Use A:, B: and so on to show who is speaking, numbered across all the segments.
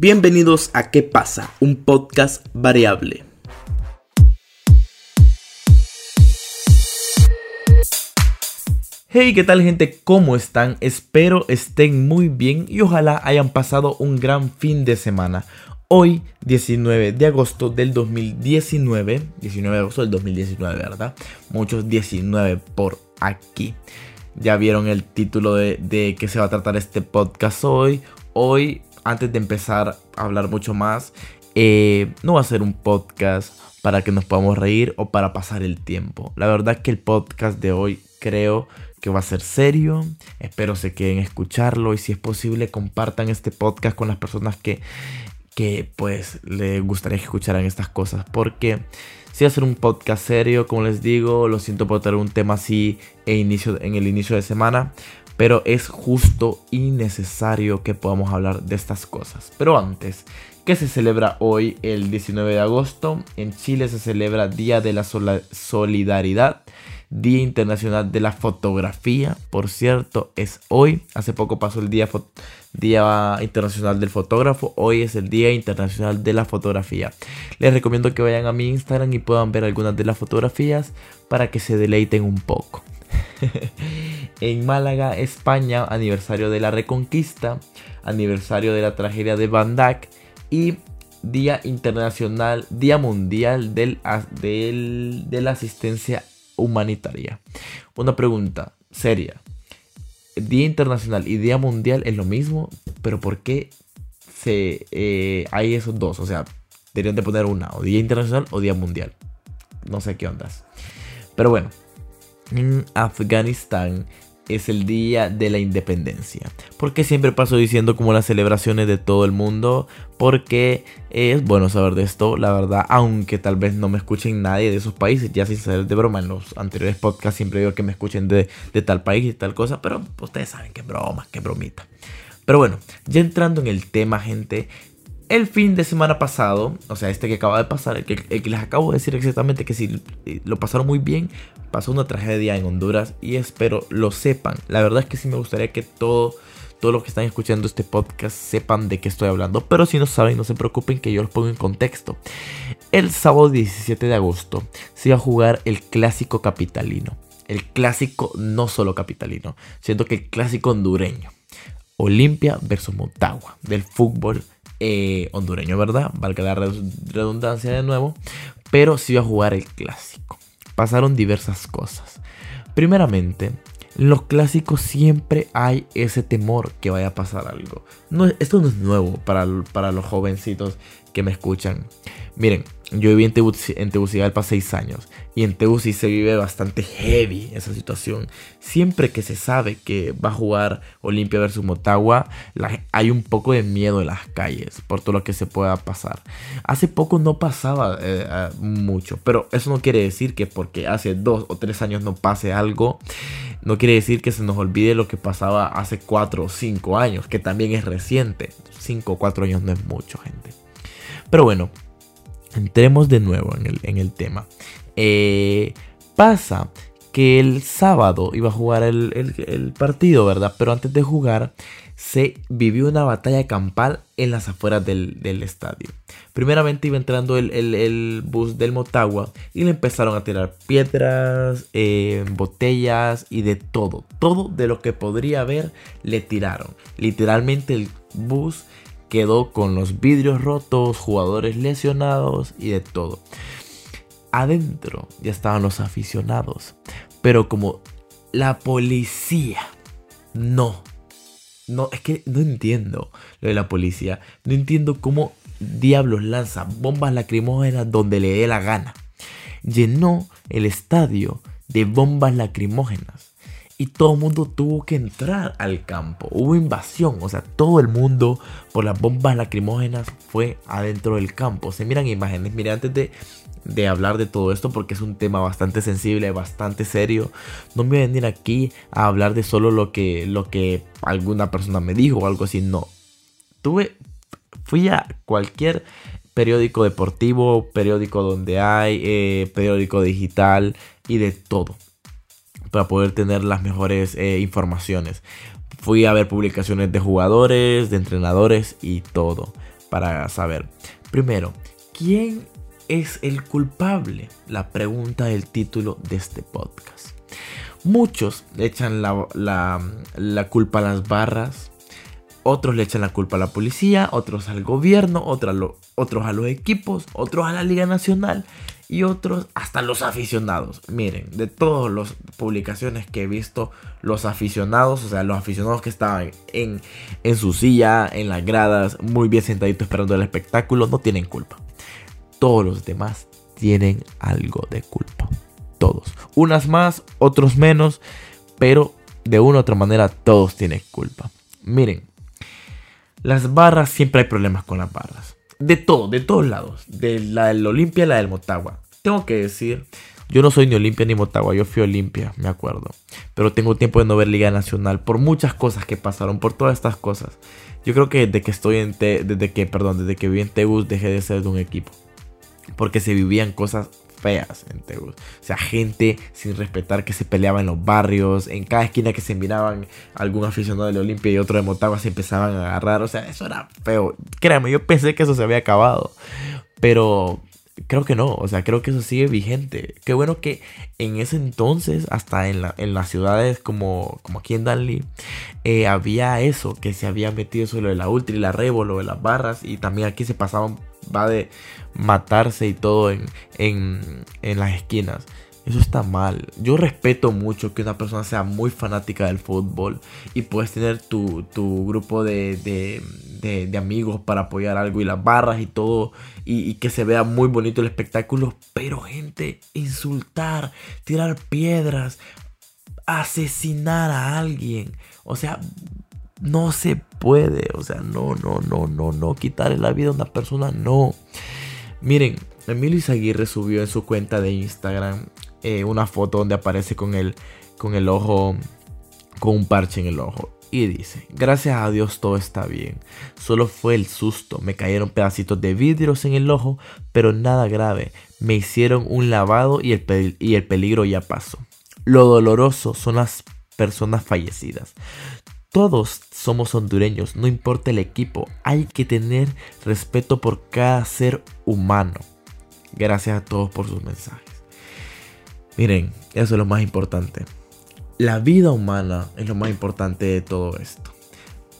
A: Bienvenidos a ¿Qué pasa? Un podcast variable. Hey, ¿qué tal gente? ¿Cómo están? Espero estén muy bien y ojalá hayan pasado un gran fin de semana. Hoy, 19 de agosto del 2019, 19 de agosto del 2019, ¿verdad? Muchos 19 por aquí. Ya vieron el título de, de qué se va a tratar este podcast hoy. Hoy antes de empezar a hablar mucho más, eh, no va a ser un podcast para que nos podamos reír o para pasar el tiempo. La verdad que el podcast de hoy creo que va a ser serio. Espero se queden a escucharlo y si es posible compartan este podcast con las personas que, que pues les gustaría que escucharan estas cosas. Porque si ser un podcast serio, como les digo, lo siento por tener un tema así en, inicio, en el inicio de semana pero es justo y necesario que podamos hablar de estas cosas. Pero antes, ¿qué se celebra hoy el 19 de agosto? En Chile se celebra Día de la Solidaridad. Día Internacional de la Fotografía, por cierto, es hoy. Hace poco pasó el Día, Día Internacional del Fotógrafo. Hoy es el Día Internacional de la Fotografía. Les recomiendo que vayan a mi Instagram y puedan ver algunas de las fotografías para que se deleiten un poco. en Málaga, España, aniversario de la Reconquista, aniversario de la tragedia de Bandac y Día Internacional, Día Mundial del, de la Asistencia Humanitaria. Una pregunta seria. Día Internacional y Día Mundial es lo mismo, pero ¿por qué se, eh, hay esos dos? O sea, deberían de poner una, o Día Internacional o Día Mundial. No sé qué ondas. Pero bueno, en Afganistán es el día de la independencia. Porque siempre paso diciendo como las celebraciones de todo el mundo. Porque es bueno saber de esto, la verdad. Aunque tal vez no me escuchen nadie de esos países. Ya sin saber de broma. En los anteriores podcasts siempre digo que me escuchen de, de tal país y tal cosa. Pero ustedes saben que broma, que bromita. Pero bueno, ya entrando en el tema, gente el fin de semana pasado, o sea, este que acaba de pasar, el que, les acabo de decir exactamente que si lo pasaron muy bien, pasó una tragedia en Honduras y espero lo sepan. La verdad es que sí me gustaría que todo, todos los que están escuchando este podcast sepan de qué estoy hablando, pero si no saben, no se preocupen que yo los pongo en contexto. El sábado 17 de agosto se iba a jugar el clásico capitalino. El clásico no solo capitalino, siento que el clásico hondureño. Olimpia versus Motagua del fútbol eh, hondureño, ¿verdad? Valga la redundancia de nuevo. Pero sí iba a jugar el clásico. Pasaron diversas cosas. Primeramente, en los clásicos siempre hay ese temor que vaya a pasar algo. No, esto no es nuevo para, para los jovencitos que me escuchan. Miren, yo viví en, Tegucigalpa 6 años y en Tegucigalpa se vive bastante heavy esa situación. Siempre que se sabe que va a jugar Olimpia versus Motagua, hay un poco de miedo en las calles por todo lo que se pueda pasar. Hace poco no pasaba eh, mucho, pero eso no quiere decir que porque hace 2 o 3 años no pase algo, no quiere decir que se nos olvide lo que pasaba hace 4 o 5 años, que también es reciente. 5 o 4 años no es mucho, gente. Pero bueno, entremos de nuevo en el, tema. Eh, pasa que el sábado iba a jugar el, partido, ¿verdad? Pero antes de jugar se vivió una batalla campal en las afueras del, estadio. Primeramente iba entrando el, bus del Motagua y le empezaron a tirar piedras, eh, botellas y de todo. Todo de lo que podría haber le tiraron. Literalmente el bus quedó con los vidrios rotos, jugadores lesionados y de todo. Adentro ya estaban los aficionados, pero como la policía no, no, es que no entiendo lo de la policía, no entiendo cómo diablos lanza bombas lacrimógenas donde le dé la gana. Llenó el estadio de bombas lacrimógenas y todo el mundo tuvo que entrar al campo. Hubo invasión, o sea, todo el mundo por las bombas lacrimógenas fue adentro del campo. Se miran imágenes, mire, antes de, de hablar de todo esto, porque es un tema bastante sensible, bastante serio, no me voy a venir aquí a hablar de solo lo que, lo que alguna persona me dijo o algo así, no. Tuve, fui a cualquier periódico deportivo, periódico donde hay, eh, periódico digital y de todo para poder tener las mejores eh, informaciones. Fui a ver publicaciones de jugadores, de entrenadores y todo. para saber. Primero, ¿quién es el culpable? La pregunta del título de este podcast. Muchos le echan la, culpa a las barras, otros le echan la culpa a la policía, otros al gobierno, otros a los equipos, otros a la Liga Nacional y otros hasta los aficionados. Miren, de todas las publicaciones que he visto, los aficionados, o sea, los aficionados que estaban en, en su silla, en las gradas, muy bien sentaditos esperando el espectáculo, no tienen culpa. Todos los demás tienen algo de culpa. Todos. Unas más, otros menos, pero de una u otra manera todos tienen culpa. Miren, las barras, siempre hay problemas con las barras de todo, de todos lados. De la del Olimpia y la del Motagua. Tengo que decir, yo no soy ni Olimpia ni Motagua, yo fui Olimpia, me acuerdo. Pero tengo tiempo de no ver Liga Nacional por muchas cosas que pasaron, por todas estas cosas. Yo creo que desde que estoy en desde que, perdón, desde que viví en Tegus dejé de ser de un equipo. Porque se vivían cosas feas en Tegus. O sea, gente sin respetar que se peleaba en los barrios, en cada esquina que se miraban algún aficionado de Olimpia y otro de Motagua se empezaban a agarrar. O sea, eso era feo. Créame, yo pensé que eso se había acabado. Pero creo que no, o sea, creo que eso sigue vigente. Qué bueno que en ese entonces, hasta en, en las ciudades como, como aquí en Danley, eh, había eso, que se había metido solo de la Ultra y la Revo, lo de las barras, y también aquí se pasaban, va de matarse y todo en, en, en las esquinas. Eso está mal. Yo respeto mucho que una persona sea muy fanática del fútbol y puedes tener tu, grupo de, amigos para apoyar algo y las barras y todo y, que se vea muy bonito el espectáculo. Pero gente, insultar, tirar piedras, asesinar a alguien. O sea, no se puede. O sea, no, no, no, no, no. Quitarle la vida a una persona, no. Miren, Emilio Izaguirre subió en su cuenta de Instagram eh, una foto donde aparece con el, con el ojo, con un parche en el ojo. Y dice, gracias a Dios todo está bien. Solo fue el susto. Me cayeron pedacitos de vidrios en el ojo, pero nada grave. Me hicieron un lavado y el, y el peligro ya pasó. Lo doloroso son las personas fallecidas. Todos somos hondureños, no importa el equipo. Hay que tener respeto por cada ser humano. Gracias a todos por sus mensajes. Miren, eso es lo más importante. La vida humana es lo más importante de todo esto.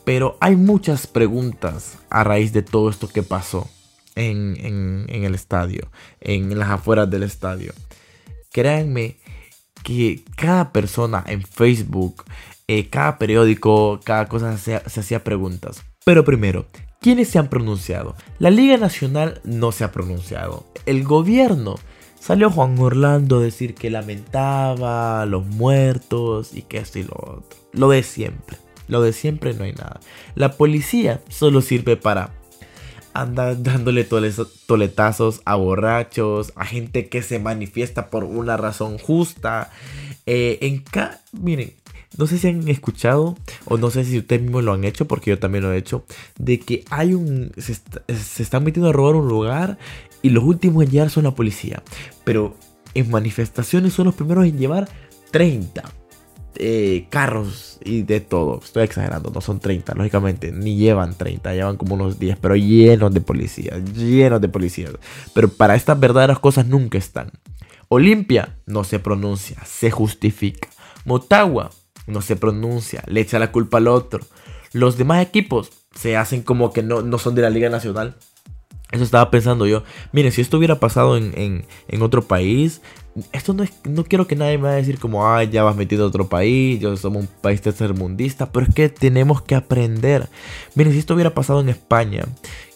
A: Pero hay muchas preguntas a raíz de todo esto que pasó en, el estadio, en las afueras del estadio. Créanme que cada persona en Facebook, eh, cada periódico, cada cosa se, hacía preguntas. Pero primero, ¿quiénes se han pronunciado? La Liga Nacional no se ha pronunciado. El gobierno Salió Juan Orlando a decir que lamentaba los muertos y que esto y lo otro. Lo de siempre. Lo de siempre no hay nada. La policía solo sirve para andar dándole toletazos a borrachos, a gente que se manifiesta por una razón justa. Eh, en Miren, no sé si han escuchado o no sé si ustedes mismos lo han hecho, porque yo también lo he hecho, de que hay un... se, se están metiendo a robar un lugar y los últimos en llegar son la policía. Pero en manifestaciones son los primeros en llevar 30 eh, carros y de todo. Estoy exagerando, no son 30, lógicamente, ni llevan 30, llevan como unos 10, pero llenos de policías, llenos de policías. Pero para estas verdaderas cosas nunca están. Olimpia no se pronuncia, se justifica. Motagua no se pronuncia, le echa la culpa al otro. Los demás equipos se hacen como que no, no son de la Liga Nacional. Eso estaba pensando yo. Miren, si esto hubiera pasado en, otro país, esto no es, no quiero que nadie me vaya a decir como, ay, ya vas metido a otro país, yo somos un país tercermundista, pero es que tenemos que aprender. Miren, si esto hubiera pasado en España,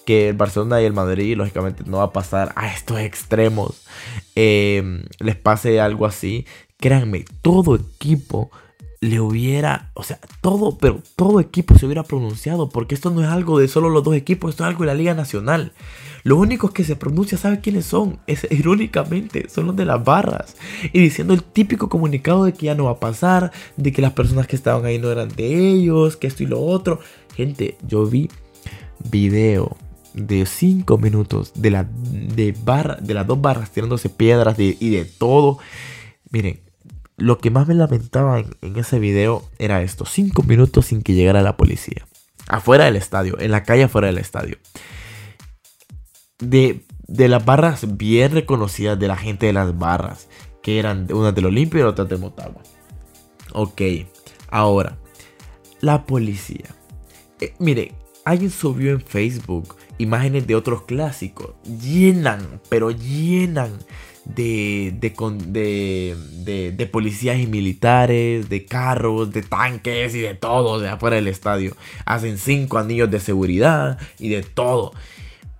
A: que el Barcelona y el Madrid, lógicamente, no va a pasar a estos extremos, em, les pase algo así, créanme, todo equipo le hubiera, o sea, todo, pero todo equipo se hubiera pronunciado, porque esto no es algo de solo los dos equipos, esto es algo de la Liga Nacional. Los únicos que se pronuncia, ¿sabe quiénes son? Es, irónicamente, son los de las barras. Y diciendo el típico comunicado de que ya no va a pasar, de que las personas que estaban ahí no eran de ellos, que esto y lo otro. Gente, yo vi video de 5 minutos de, la, de, barra, de las dos barras tirándose piedras y de todo. Miren, lo que más me lamentaba en, ese video era esto, 5 minutos sin que llegara la policía. Afuera del estadio, en la calle afuera del estadio. de, de las barras bien reconocidas de la gente de las barras, que eran unas del Olimpio y otras de Motagua. Ok, ahora, la policía. Eh, mire, alguien subió en Facebook imágenes de otros clásicos. Llenan, pero llenan de, de, de, policías y militares, de carros, de tanques y de todo de afuera del estadio. Hacen cinco anillos de seguridad y de todo.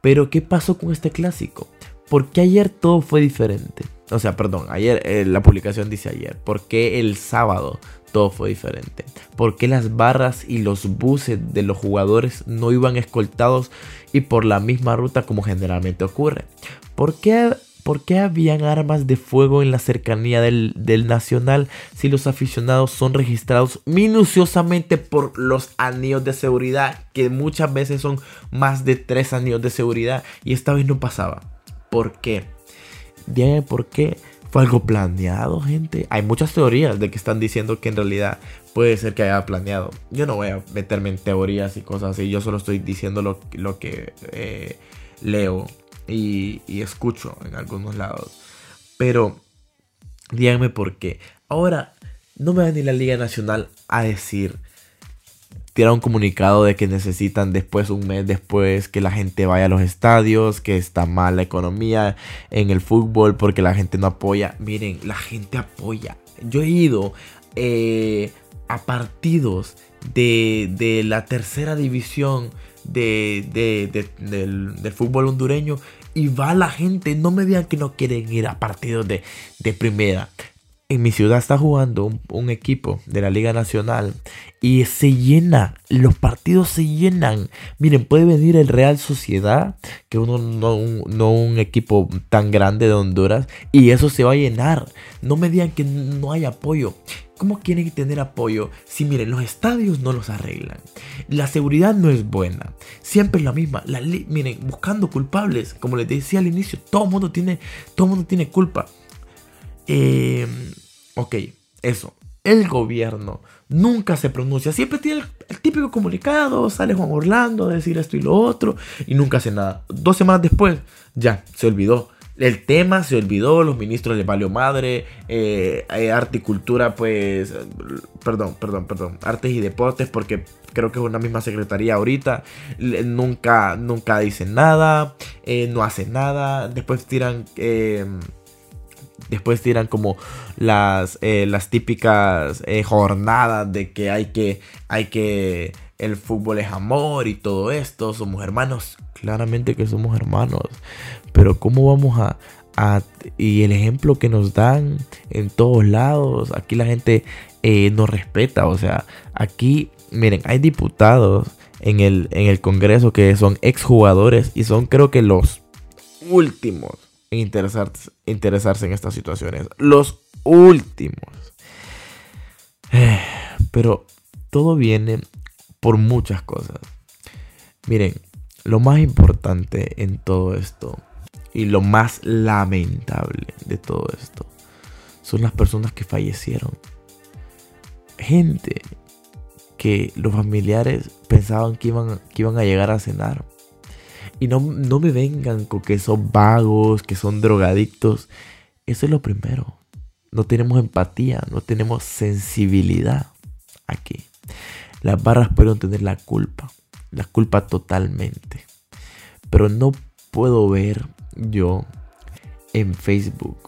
A: Pero ¿qué pasó con este clásico? Porque ayer todo fue diferente. O sea, perdón, ayer eh, la publicación dice ayer. Porque el sábado todo fue diferente. Porque las barras y los buses de los jugadores no iban escoltados y por la misma ruta como generalmente ocurre. ¿Por qué ¿Por qué habían armas de fuego en la cercanía del, Nacional si los aficionados son registrados minuciosamente por los anillos de seguridad, que muchas veces son más de tres anillos de seguridad y esta vez no pasaba? ¿Por qué? Díganme por qué. ¿Fue algo planeado, gente? Hay muchas teorías de que están diciendo que en realidad puede ser que haya planeado. Yo no voy a meterme en teorías y cosas así, yo solo estoy diciendo lo, lo que eh, leo y, escucho en algunos lados. Pero díganme por qué. Ahora, no me va ni la Liga Nacional a decir, tirar un comunicado de que necesitan después, un mes después, que la gente vaya a los estadios, que está mal la economía en el fútbol porque la gente no apoya. Miren, la gente apoya. Yo he ido eh, a partidos de, de la tercera división de, del, fútbol hondureño y va la gente. No me digan que no quieren ir a partidos de, primera. En mi ciudad está jugando un, equipo de la Liga Nacional y se llena, los partidos se llenan. Miren, puede venir el Real Sociedad, que uno no, no un equipo tan grande de Honduras, y eso se va a llenar. No me digan que no hay apoyo. ¿Cómo quieren tener apoyo si miren, los estadios no los arreglan? La seguridad no es buena. Siempre es la misma. La miren, buscando culpables, como les decía al inicio, todo mundo tiene, todo mundo tiene culpa. Eh, ok, eso. El gobierno nunca se pronuncia. Siempre tiene el, típico comunicado. Sale Juan Orlando a decir esto y lo otro. Y nunca hace nada. Dos semanas después, ya, se olvidó. El tema se olvidó, los ministros le valió madre, eh, eh, arte y cultura, pues, perdón, perdón, perdón, artes y deportes, porque creo que es una misma secretaría ahorita, nunca, nunca dicen nada, eh, no hacen nada, después tiran, después tiran como las, las típicas jornadas de que hay que, hay que, el fútbol es amor y todo esto, somos hermanos, claramente que somos hermanos, pero ¿cómo vamos a, y el ejemplo que nos dan en todos lados, aquí la gente eh, nos respeta, o sea, aquí, miren, hay diputados en el, en el Congreso que son exjugadores y son creo que los últimos interesarse, en estas situaciones, los últimos. Pero todo viene por muchas cosas. Miren, lo más importante en todo esto y lo más lamentable de todo esto son las personas que fallecieron. Gente que los familiares pensaban que iban, que iban a llegar a cenar. Y no, no me vengan con que son vagos, que son drogadictos. Eso es lo primero. No tenemos empatía, no tenemos sensibilidad aquí. Las barras pueden tener la culpa, la culpa totalmente. Pero no puedo ver yo en Facebook.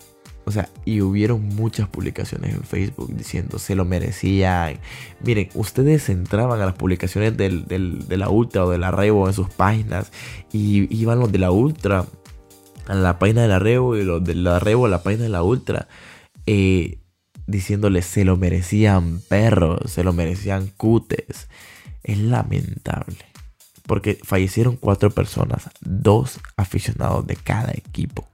A: O sea, y hubieron muchas publicaciones en Facebook diciendo se lo merecían. Miren, ustedes entraban a las publicaciones de la Ultra o de la Revo en sus páginas y iban los de la Ultra a la página de la Revo y los de la Revo a la página de la Ultra eh, diciéndoles se lo merecían perros, se lo merecían cutes. Es lamentable. Porque fallecieron cuatro personas, dos aficionados de cada equipo.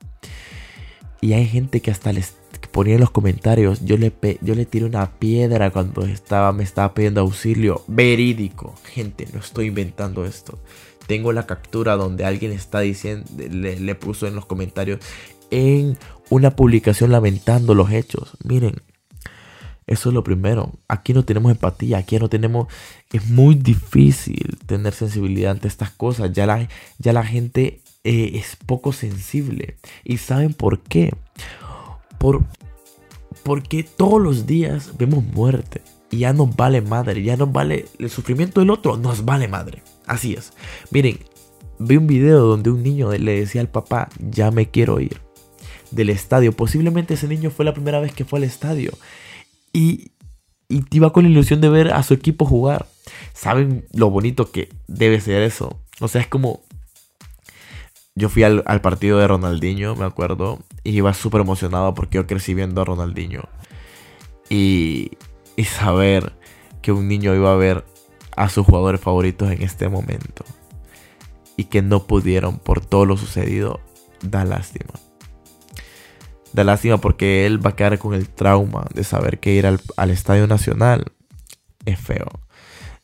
A: Y hay gente que hasta les ponía en los comentarios, yo le, yo le tiré una piedra cuando estaba, me estaba pidiendo auxilio. Verídico. Gente, no estoy inventando esto. Tengo la captura donde alguien está diciendo, le, le puso en los comentarios en una publicación lamentando los hechos. Miren, eso es lo primero. Aquí no tenemos empatía, aquí no tenemos... Es muy difícil tener sensibilidad ante estas cosas. Ya la, ya la gente eh, es poco sensible. ¿Y saben por qué? Por, porque todos los días vemos muerte. Y ya nos vale madre, ya nos vale el sufrimiento del otro, nos vale madre. Así es. Miren, vi un video donde un niño le decía al papá, ya me quiero ir del estadio. Posiblemente ese niño fue la primera vez que fue al estadio. Y, y iba con la ilusión de ver a su equipo jugar. ¿Saben lo bonito que debe ser eso? O sea, es como... Yo fui al, partido de Ronaldinho, me acuerdo, y iba súper emocionado porque yo crecí viendo a Ronaldinho. Y, y saber que un niño iba a ver a sus jugadores favoritos en este momento y que no pudieron por todo lo sucedido, da lástima. Da lástima porque él va a quedar con el trauma de saber que ir al, Estadio Nacional es feo.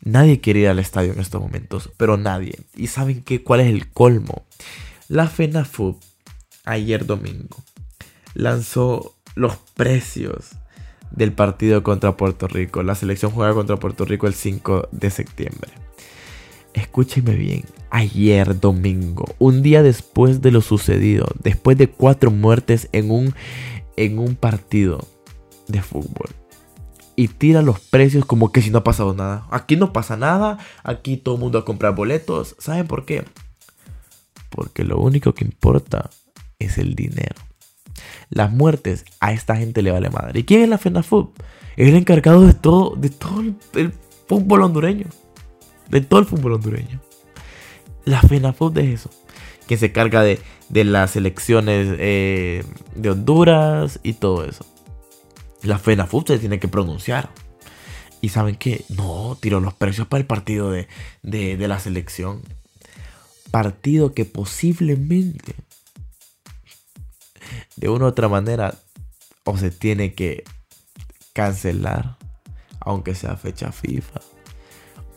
A: Nadie quiere ir al estadio en estos momentos, pero nadie. ¿Y saben qué? ¿Cuál es el colmo? La FENAFUB ayer domingo lanzó los precios del partido contra Puerto Rico. La selección juega contra Puerto Rico el 5 de septiembre. Escúcheme bien, ayer domingo, un día después de lo sucedido, después de cuatro muertes en un, en un partido de fútbol. Y tira los precios como que si no ha pasado nada. Aquí no pasa nada, aquí todo el mundo a comprar boletos. ¿Saben por qué? Porque lo único que importa es el dinero. Las muertes a esta gente le vale madre. ¿Y quién es la FENAFUB? Es el encargado de todo, de todo el fútbol hondureño de todo el fútbol hondureño. La FENAFUT es eso. Que se carga de, las elecciones eh, de Honduras y todo eso. La FENAFUT se tiene que pronunciar. Y saben que no, tiró los precios para el partido de, de la selección. Partido que posiblemente, de una u otra manera, o se tiene que cancelar, aunque sea fecha FIFA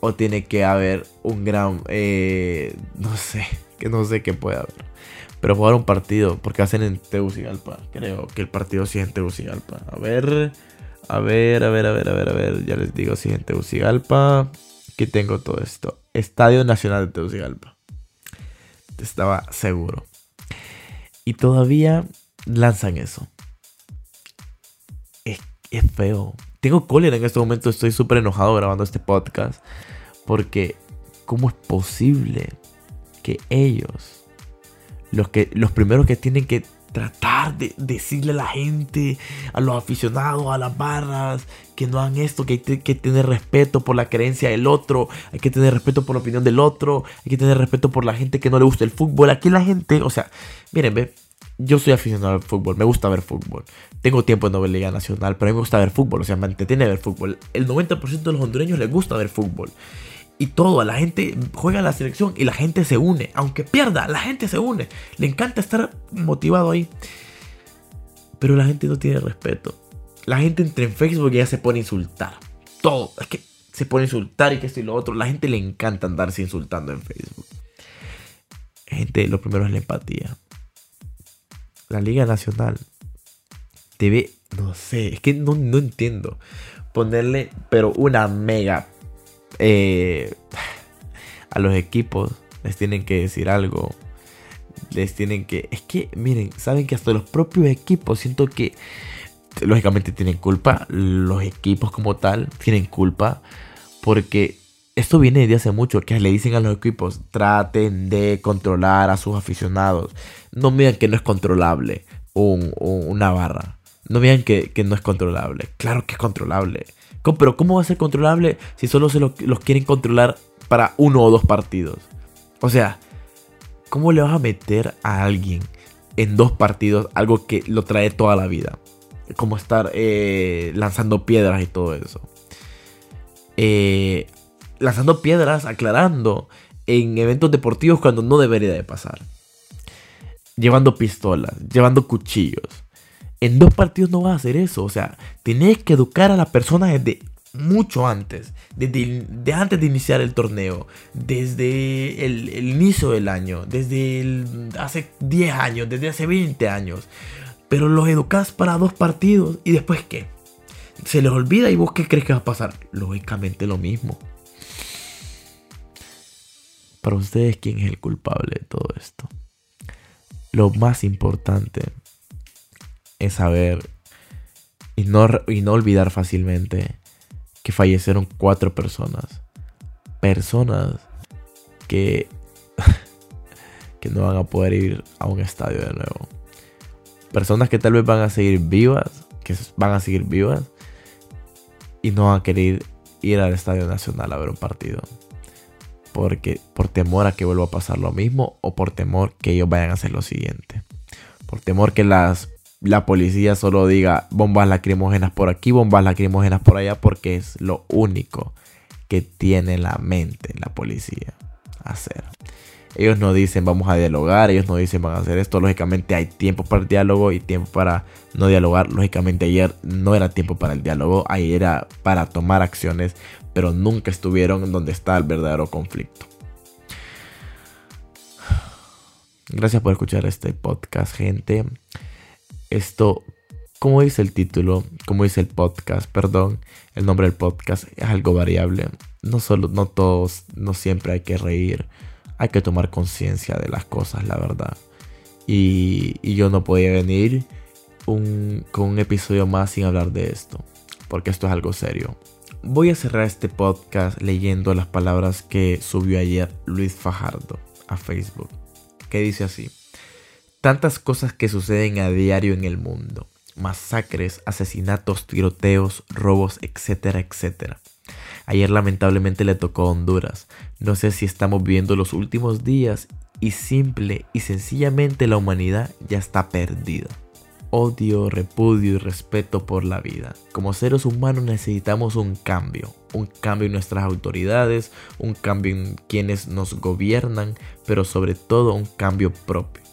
A: o tiene que haber un gran, eh, no sé, que no sé qué puede haber. Pero jugar un partido, porque hacen en Tegucigalpa. Creo que el partido sí es en Tegucigalpa. A ver, a ver, a ver, a ver, a ver, a ver. Ya les digo si es en Tegucigalpa. Aquí tengo todo esto. Estadio Nacional de Tegucigalpa. Estaba seguro. Y todavía lanzan eso. Es, es feo. Tengo cólera en este momento, estoy súper enojado grabando este podcast. Porque, ¿cómo es posible que ellos, los, que, los primeros que tienen que tratar de decirle a la gente, a los aficionados, a las barras, que no hagan esto, que hay que tener respeto por la creencia del otro, hay que tener respeto por la opinión del otro, hay que tener respeto por la gente que no le gusta el fútbol. Aquí la gente, o sea, miren, ve, yo soy aficionado al fútbol, me gusta ver fútbol. Tengo tiempo en no ver Liga Nacional, pero a mí me gusta ver fútbol, o sea, me entretiene ver fútbol. El 90% de los hondureños les gusta ver fútbol. Y todo, la gente juega la selección y la gente se une. Aunque pierda, la gente se une. Le encanta estar motivado ahí. Pero la gente no tiene respeto. La gente entra en Facebook y ya se pone a insultar. Todo. Es que se pone a insultar y que esto y lo otro. La gente le encanta andarse insultando en Facebook. Gente, lo primero es la empatía la Liga Nacional debe, no sé, es que no, entiendo, ponerle, pero una mega eh, a los equipos, les tienen que decir algo, les tienen que, es que, miren, saben que hasta los propios equipos, siento que, lógicamente tienen culpa, los equipos como tal tienen culpa, porque esto viene de hace mucho, que le dicen a los equipos, traten de controlar a sus aficionados. No vean que no es controlable una barra. No vean que, no es controlable. Claro que es controlable. Pero ¿cómo va a ser controlable si solo se los quieren controlar para uno o dos partidos? O sea, ¿cómo le vas a meter a alguien en dos partidos algo que lo trae toda la vida? Como estar eh, lanzando piedras y todo eso. Eh, lanzando piedras, aclarando, en eventos deportivos cuando no debería de pasar. Llevando pistolas, llevando cuchillos. En dos partidos no vas a hacer eso. O sea, tenés que educar a la persona desde mucho antes. Desde antes de iniciar el torneo. Desde el, inicio del año. Desde hace 10 años. Desde hace 20 años. Pero los educas para dos partidos. ¿Y después qué? Se les olvida y vos qué crees que va a pasar. Lógicamente lo mismo. Para ustedes, ¿quién es el culpable de todo esto? lo más importante es saber y no, y no olvidar fácilmente que fallecieron cuatro personas. Personas que, que no van a poder ir a un estadio de nuevo. Personas que tal vez van a seguir vivas, que van a seguir vivas y no van a querer ir al Estadio Nacional a ver un partido. Porque por temor a que vuelva a pasar lo mismo o por temor que ellos vayan a hacer lo siguiente. Por temor que las, la policía solo diga bombas lacrimógenas por aquí, bombas lacrimógenas por allá, porque es lo único que tiene la mente la policía hacer. Ellos no dicen vamos a dialogar, ellos no dicen van a hacer esto. Lógicamente hay tiempo para el diálogo y tiempo para no dialogar. Lógicamente ayer no era tiempo para el diálogo, ayer era para tomar acciones, pero nunca estuvieron donde está el verdadero conflicto. Gracias por escuchar este podcast, gente. Esto, como dice el título, como dice el podcast, perdón, el nombre del podcast es algo variable. No solo, no todos, no siempre hay que reír hay que tomar conciencia de las cosas, la verdad. Y, yo no podía venir con un episodio más sin hablar de esto, porque esto es algo serio. Voy a cerrar este podcast leyendo las palabras que subió ayer Luis Fajardo a Facebook, que dice así. Tantas cosas que suceden a diario en el mundo. Masacres, asesinatos, tiroteos, robos, etcétera, etcétera. Ayer lamentablemente le tocó a Honduras. No sé si estamos viviendo los últimos días y simple y sencillamente la humanidad ya está perdida. Odio, repudio y respeto por la vida. Como seres humanos necesitamos un cambio, un cambio en nuestras autoridades, un cambio en quienes nos gobiernan, pero sobre todo un cambio propio.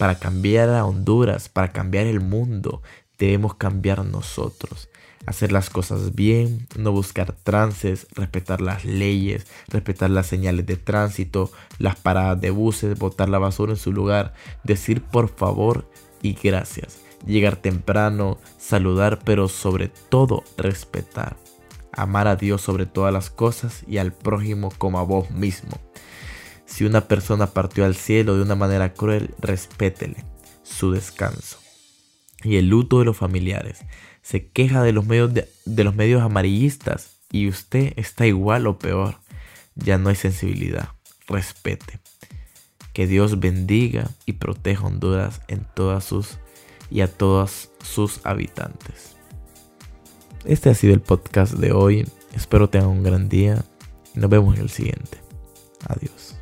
A: Para cambiar a Honduras, para cambiar el mundo, debemos cambiar nosotros hacer las cosas bien, no buscar trances, respetar las leyes, respetar las señales de tránsito, las paradas de buses, botar la basura en su lugar, decir por favor y gracias, llegar temprano, saludar, pero sobre todo respetar. Amar a Dios sobre todas las cosas y al prójimo como a vos mismo. Si una persona partió al cielo de una manera cruel, respétele su descanso. Y el luto de los familiares se queja de los medios, de, los medios amarillistas y usted está igual o peor. Ya no hay sensibilidad. Respete. Que Dios bendiga y proteja Honduras en todas sus y a todos sus habitantes. Este ha sido el podcast de hoy. Espero tengan un gran día. Nos vemos en el siguiente. Adiós.